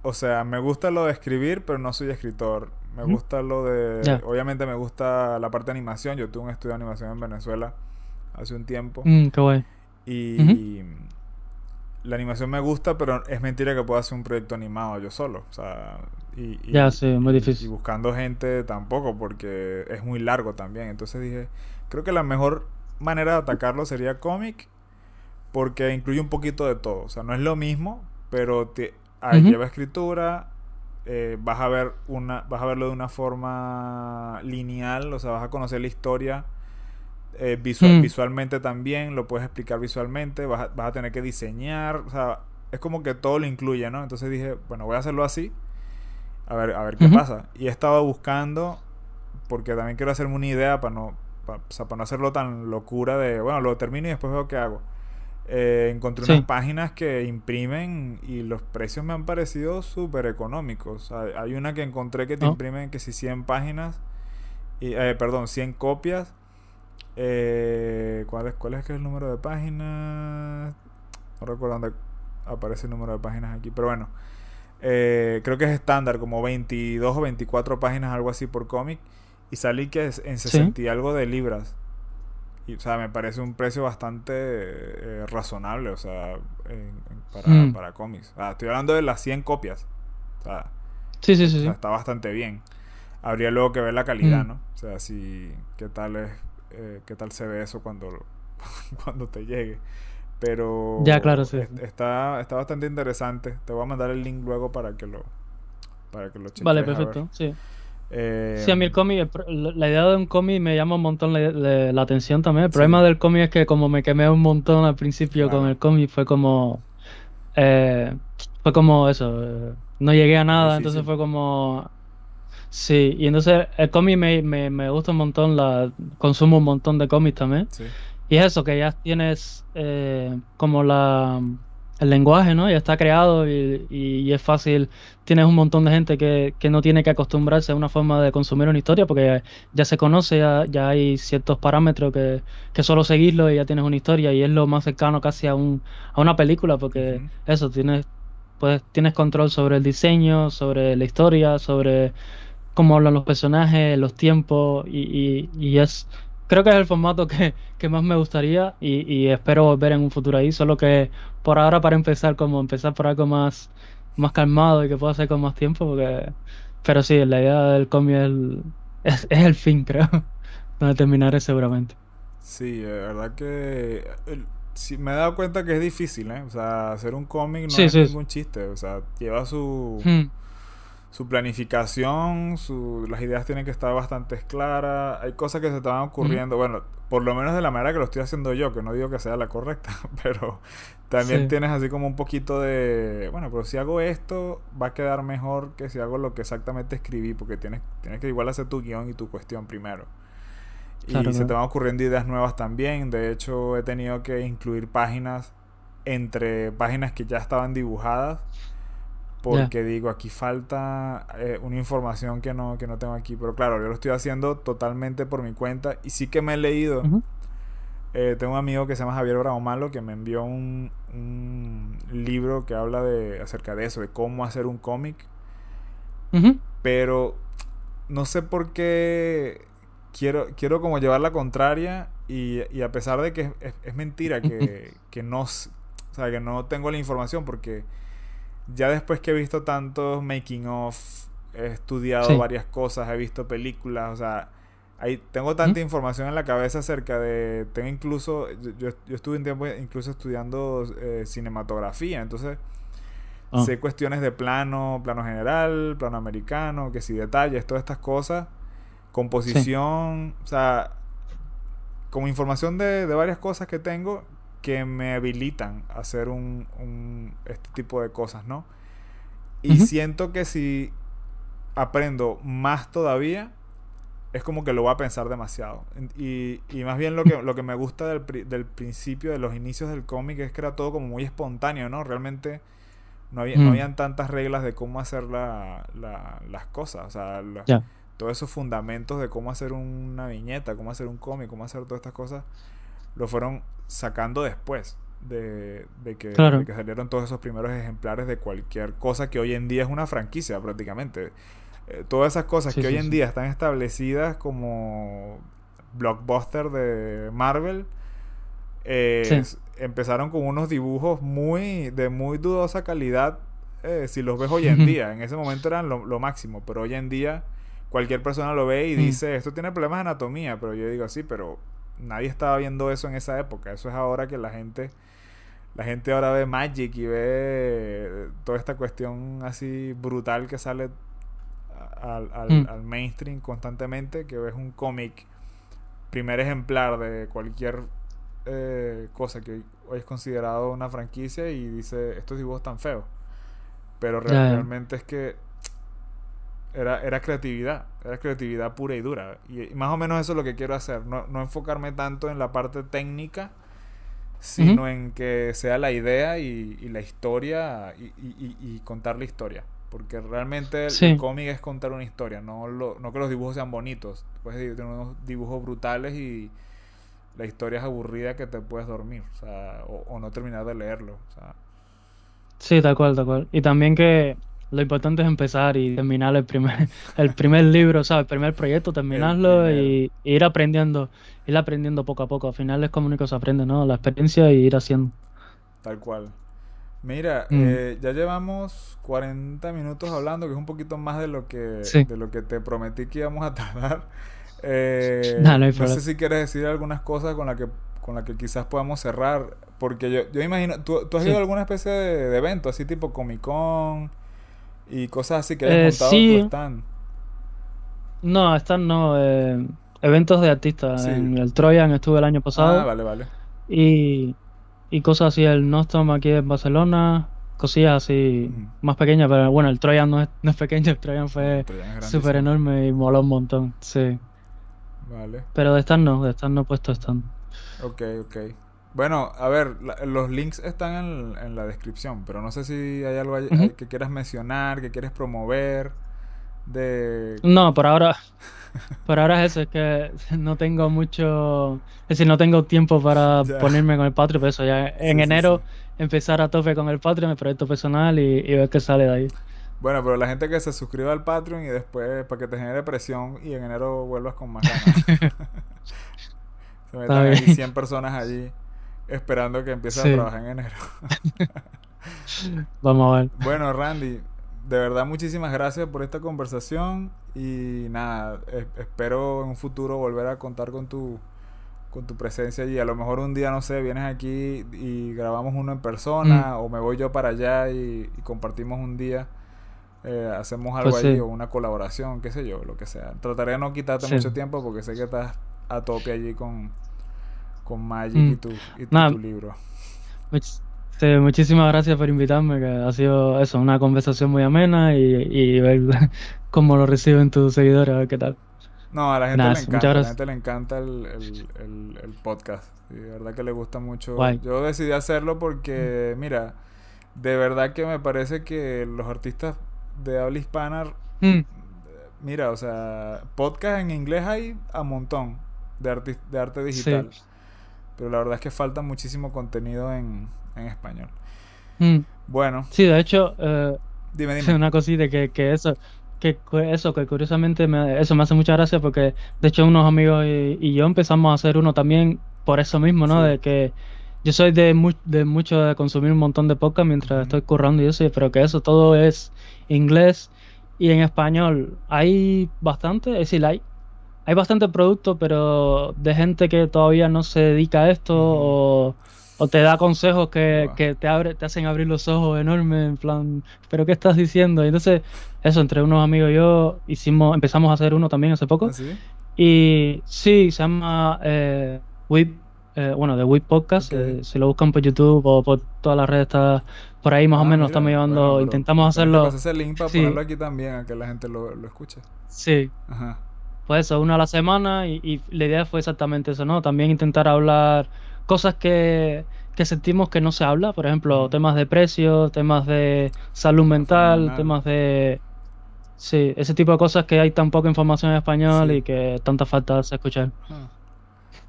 o sea, me gusta lo de escribir, pero no soy escritor. Me gusta lo de. Obviamente me gusta la parte de animación. Yo tuve un estudio de animación en Venezuela hace un tiempo. Mm, qué guay. Y la animación me gusta, pero es mentira que pueda hacer un proyecto animado yo solo. O sea, y, ya, sí, muy difícil. Y, buscando gente tampoco, porque es muy largo también. Entonces dije, creo que la mejor manera de atacarlo sería cómic, porque incluye un poquito de todo. O sea, no es lo mismo, pero te, lleva escritura, eh, vas a ver una, vas a verlo de una forma lineal, o sea, vas a conocer la historia eh, visual, mm. Visualmente también, lo puedes explicar visualmente, vas a, vas a, tener que diseñar, o sea, es como que todo lo incluye, ¿no? Entonces dije, bueno, voy a hacerlo así, a ver, a ver qué pasa. Y he estado buscando, porque también quiero hacerme una idea para no, para, no hacerlo tan locura de, bueno, lo termino y después veo qué hago. Eh, encontré unas páginas que imprimen y los precios me han parecido súper económicos. Hay, una que encontré que te oh. imprimen que si 100 páginas, y, eh, perdón, 100 copias eh, ¿cuál, es, ¿Cuál es el número de páginas? No recuerdo dónde aparece el número de páginas aquí, pero bueno. Eh, creo que es estándar, como 22 o 24 páginas, algo así por cómic. Y salí que es en 60 y algo de libras. Y, o sea, me parece un precio bastante eh, razonable, o sea, para, mm. para cómics. estoy hablando de las 100 copias. O sea, sí, sí, sí, está bastante bien. Habría luego que ver la calidad, mm. ¿no? O sea, si, qué tal es eh, qué tal se ve eso cuando, cuando te llegue. Pero ya, claro, sí. está, está bastante interesante. Te voy a mandar el link luego para que lo, para que lo cheques. Vale, perfecto, sí. Eh, sí, a mí el cómic, la idea de un cómic me llama un montón la, atención también. El problema del cómic es que como me quemé un montón al principio con el cómic, fue como... Eh, fue como eso, no llegué a nada, entonces fue como... Sí, y entonces el cómic me, me, me, gusta un montón, la consumo un montón de cómics también. Y es eso, que ya tienes eh, como la, el lenguaje, ¿no? Ya está creado y, es fácil. Tienes un montón de gente que, no tiene que acostumbrarse a una forma de consumir una historia porque ya, se conoce, ya, hay ciertos parámetros que, que, solo seguirlo y ya tienes una historia y es lo más cercano casi a, un, a una película porque eso, tienes, pues, tienes control sobre el diseño, sobre la historia, sobre cómo hablan los personajes, los tiempos y, y es creo que es el formato que, más me gustaría y, espero ver en un futuro ahí, solo que por ahora para empezar, como empezar por algo más, más calmado y que pueda hacer con más tiempo, porque... Pero sí, la idea del cómic es, es, el fin, creo, donde terminaré seguramente. Sí, la verdad que me he dado cuenta que es difícil, ¿eh? O sea, hacer un cómic no es ningún chiste, o sea, lleva su... Hmm su planificación, su, las ideas tienen que estar bastante claras. Hay cosas que se estaban ocurriendo, bueno, por lo menos de la manera que lo estoy haciendo yo, que no digo que sea la correcta, pero también tienes así como un poquito de, bueno, pero si hago esto, va a quedar mejor que si hago lo que exactamente escribí, porque tienes, tienes que igual hacer tu guion y tu cuestión primero. y se te van ocurriendo ideas nuevas también. De hecho, he tenido que incluir páginas entre páginas que ya estaban dibujadas porque digo, aquí falta eh, una información que no, que no tengo aquí. Pero claro, yo lo estoy haciendo totalmente por mi cuenta y sí que me he leído. Eh, tengo un amigo que se llama Javier Bravo Malo que me envió un, un, libro que habla de acerca de eso, de cómo hacer un cómic. Pero no sé por qué quiero, quiero como llevar la contraria y, y a pesar de que es, mentira que, que, no, o sea, que no tengo la información porque ya después que he visto tantos making of, he estudiado varias cosas, he visto películas, o sea, ahí tengo tanta información en la cabeza acerca de, tengo incluso, yo, estuve un tiempo incluso estudiando eh, cinematografía, entonces ah. sé cuestiones de plano, plano general, plano americano, que si detalles, todas estas cosas, composición, o sea, como información de, de varias cosas que tengo, que me habilitan a hacer un, este tipo de cosas, ¿no? Y siento que si aprendo más todavía, es como que lo voy a pensar demasiado. Y, más bien lo que, lo que me gusta del, principio, de los inicios del cómic, es que era todo como muy espontáneo, ¿no? Realmente no, había, no habían tantas reglas de cómo hacer las cosas. O sea, todos esos fundamentos de cómo hacer una viñeta, cómo hacer un cómic, cómo hacer todas estas cosas, lo fueron sacando después de, que, salieron todos esos primeros ejemplares de cualquier cosa que hoy en día es una franquicia prácticamente. Eh, todas esas cosas que hoy en día están establecidas como blockbuster de Marvel eh, empezaron con unos dibujos muy de muy dudosa calidad eh, si los ves hoy en día. En ese momento eran lo, lo, máximo pero hoy en día cualquier persona lo ve y mm. dice esto tiene problemas de anatomía pero yo digo así pero nadie estaba viendo eso en esa época. Eso es ahora que la gente, la gente ahora ve Magic y ve toda esta cuestión así brutal que sale al, mm. al, mainstream constantemente, que ves un cómic, primer ejemplar de cualquier eh, cosa que hoy es considerado una franquicia y dice, estos dibujos tan feos. Pero realmente es que era, era creatividad, era creatividad pura y dura. Y, más o menos eso es lo que quiero hacer, no, no enfocarme tanto en la parte técnica, sino en que sea la idea y, la historia y, y, contar la historia. Porque realmente el, cómic es contar una historia, no, lo, no que los dibujos sean bonitos. Puedes tener unos dibujos brutales y la historia es aburrida que te puedes dormir, o, sea, o, no terminar de leerlo. O sea. Sí, tal cual, tal cual. Y también que lo importante es empezar y terminar el primer, el primer libro, ¿sabes? El primer proyecto, terminarlo y, ir aprendiendo, ir aprendiendo poco a poco. Al final es como único se aprende, ¿no? La experiencia y ir haciendo. Tal cual. Mira, mm. eh, ya llevamos 40 minutos hablando, que es un poquito más de lo que, de lo que te prometí que íbamos a tardar. Eh, no, sé si quieres decir algunas cosas con las que con la que quizás podamos cerrar, porque yo, yo imagino, ¿tú, has ido a alguna especie de, de evento, así tipo Comic Con? Y cosas así que montado eh, tu stand. No, stand no. Eh, eventos de artistas. En el Troyan estuve el año pasado. Ah, vale, vale. Y, y cosas así, el Nostrum aquí en Barcelona. Cosillas así más pequeñas, pero bueno, el Troyan no es, no es pequeño, el Troyan fue súper enorme y moló un montón, sí. Vale. Pero de stand no, de stand no he puesto stand. Ok, ok. Bueno, a ver, los links están en, la descripción, pero no sé si hay algo que quieras mencionar, que quieres promover. De... No, por ahora, por ahora es eso, es que no tengo mucho, es decir, no tengo tiempo para ponerme con el Patreon, pero eso ya en enero empezar a tope con el Patreon, el proyecto personal y, ver qué sale de ahí. Bueno, pero la gente que se suscriba al Patreon y después para que te genere presión y en enero vuelvas con más ganas. se metan ahí 100 personas allí esperando que empiece a trabajar en enero. Vamos a ver. Bueno, Randy, de verdad muchísimas gracias por esta conversación y nada, espero en un futuro volver a contar con tu con tu presencia y a lo mejor un día no sé vienes aquí y grabamos uno en persona mm. o me voy yo para allá y, compartimos un día eh, hacemos algo pues ahí o una colaboración qué sé yo lo que sea trataré de no quitarte mucho tiempo porque sé que estás a tope allí con con Magic y, mm. tu, y tu, libro. muchísimas gracias por invitarme, que ha sido eso, una conversación muy amena y, ver cómo lo reciben tus seguidores, a ver qué tal. No, a la gente le encanta, a la gente le encanta el, el, podcast. Y de verdad que le gusta mucho. Yo decidí hacerlo porque, mm. mira, de verdad que me parece que los artistas de habla hispana, mm. mira, o sea, podcast en inglés hay a montón de, de arte digital. Pero la verdad es que falta muchísimo contenido en, en español. Mm. Bueno. Sí, de hecho, eh, dime, dime. una cosita que, que eso, que eso, que curiosamente me, eso me hace mucha gracia porque de hecho unos amigos y, yo empezamos a hacer uno también por eso mismo, ¿no? De que yo soy de, de mucho de consumir un montón de podcast mientras estoy currando y eso, pero que eso todo es inglés y en español hay bastante, es decir, hay hay bastante producto, pero de gente que todavía no se dedica a esto o, te da consejos que, te, abre, te hacen abrir los ojos enormes, en plan, ¿pero qué estás diciendo? Y entonces, eso, entre unos amigos y yo hicimos, empezamos a hacer uno también hace poco. ¿Ah, y sí, se llama eh, Whip, eh, bueno, de Whip Podcast. Eh, si lo buscan por YouTube o por todas las redes, está por ahí más o ah, menos estamos llevando, intentamos hacerlo. ese link para ponerlo aquí también, a que la gente lo, lo escuche. Sí. Ajá pues eso, una a la semana y, la idea fue exactamente eso, ¿no? También intentar hablar cosas que, sentimos que no se habla, por ejemplo, temas de precios, temas de salud mental, temas de... Sí, ese tipo de cosas que hay tan poca información en español y que tanta falta hace escuchar. Ah.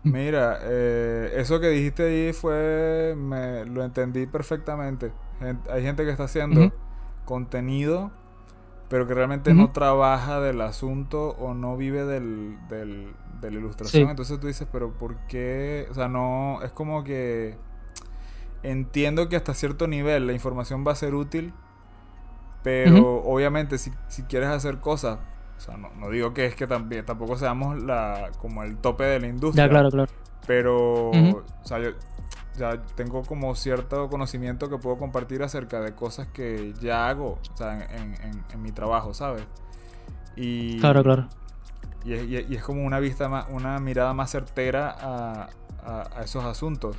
Mira, eh, eso que dijiste ahí fue, me, lo entendí perfectamente. hay gente que está haciendo contenido pero que realmente no trabaja del asunto o no vive del, del, de la ilustración. Entonces tú dices, pero ¿por qué? O sea, no, es como que entiendo que hasta cierto nivel la información va a ser útil, pero obviamente si, si, quieres hacer cosas, o sea, no, no, digo que es que también, tampoco seamos la, como el tope de la industria. Ya, claro, claro. Pero, o sea, yo, ya tengo como cierto conocimiento que puedo compartir acerca de cosas que ya hago, o sea, en, en, mi trabajo, ¿sabes? Y, claro, claro. Y es, y es, como una vista más, una mirada más certera a, a, esos asuntos.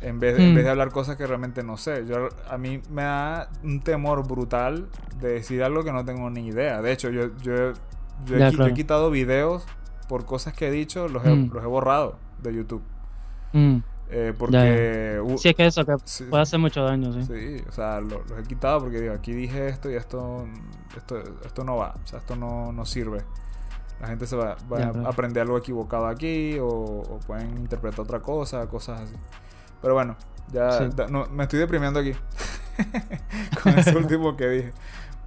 En vez, de, en vez, de, mm. hablar cosas que realmente no sé. Yo, a mí me da un temor brutal de decir algo que no tengo ni idea. De hecho, yo, yo, yo, he, quitado videos por cosas que he dicho, los he, mm. los he borrado de YouTube. Mm. Eh, porque. sí, es que eso que puede hacer mucho daño, sí. Sí, o sea, los he quitado porque digo, aquí dije esto y esto, esto, esto no va, o sea, esto no, no sirve. La gente se va, a aprender algo equivocado aquí o, pueden interpretar otra cosa, cosas así. Pero bueno, ya no, me estoy deprimiendo aquí con ese último que dije.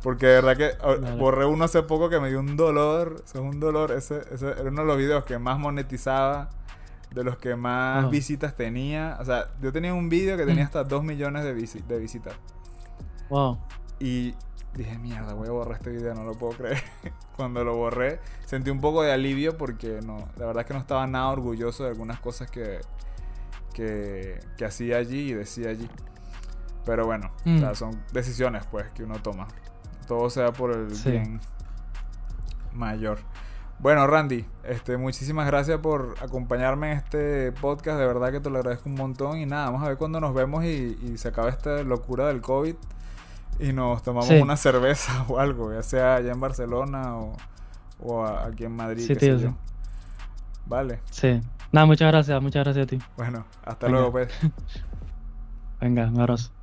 Porque de verdad que borré uno hace poco que me dio un dolor. O sea, un dolor. Ese, ese era uno de los videos que más monetizaba de los que más visitas tenía. O sea, yo tenía un vídeo que tenía mm. hasta 2 millones de, de visitas. Wow. Y dije, mierda, voy a borrar este video, no lo puedo creer. Cuando lo borré, sentí un poco de alivio porque no, la verdad es que no estaba nada orgulloso de algunas cosas que, que, que hacía allí y decía allí. Pero bueno, o sea, mm. son decisiones pues que uno toma. Todo sea por el bien mayor. Bueno, Randy, este, muchísimas gracias por acompañarme en este podcast. De verdad que te lo agradezco un montón. Y nada, vamos a ver cuando nos vemos y, se acaba esta locura del COVID y nos tomamos una cerveza o algo, ya sea allá en Barcelona o, aquí en Madrid. Sí, tío, Vale. Sí. Nada, muchas gracias, muchas gracias a ti. Bueno, hasta luego pues. Venga, un abrazo.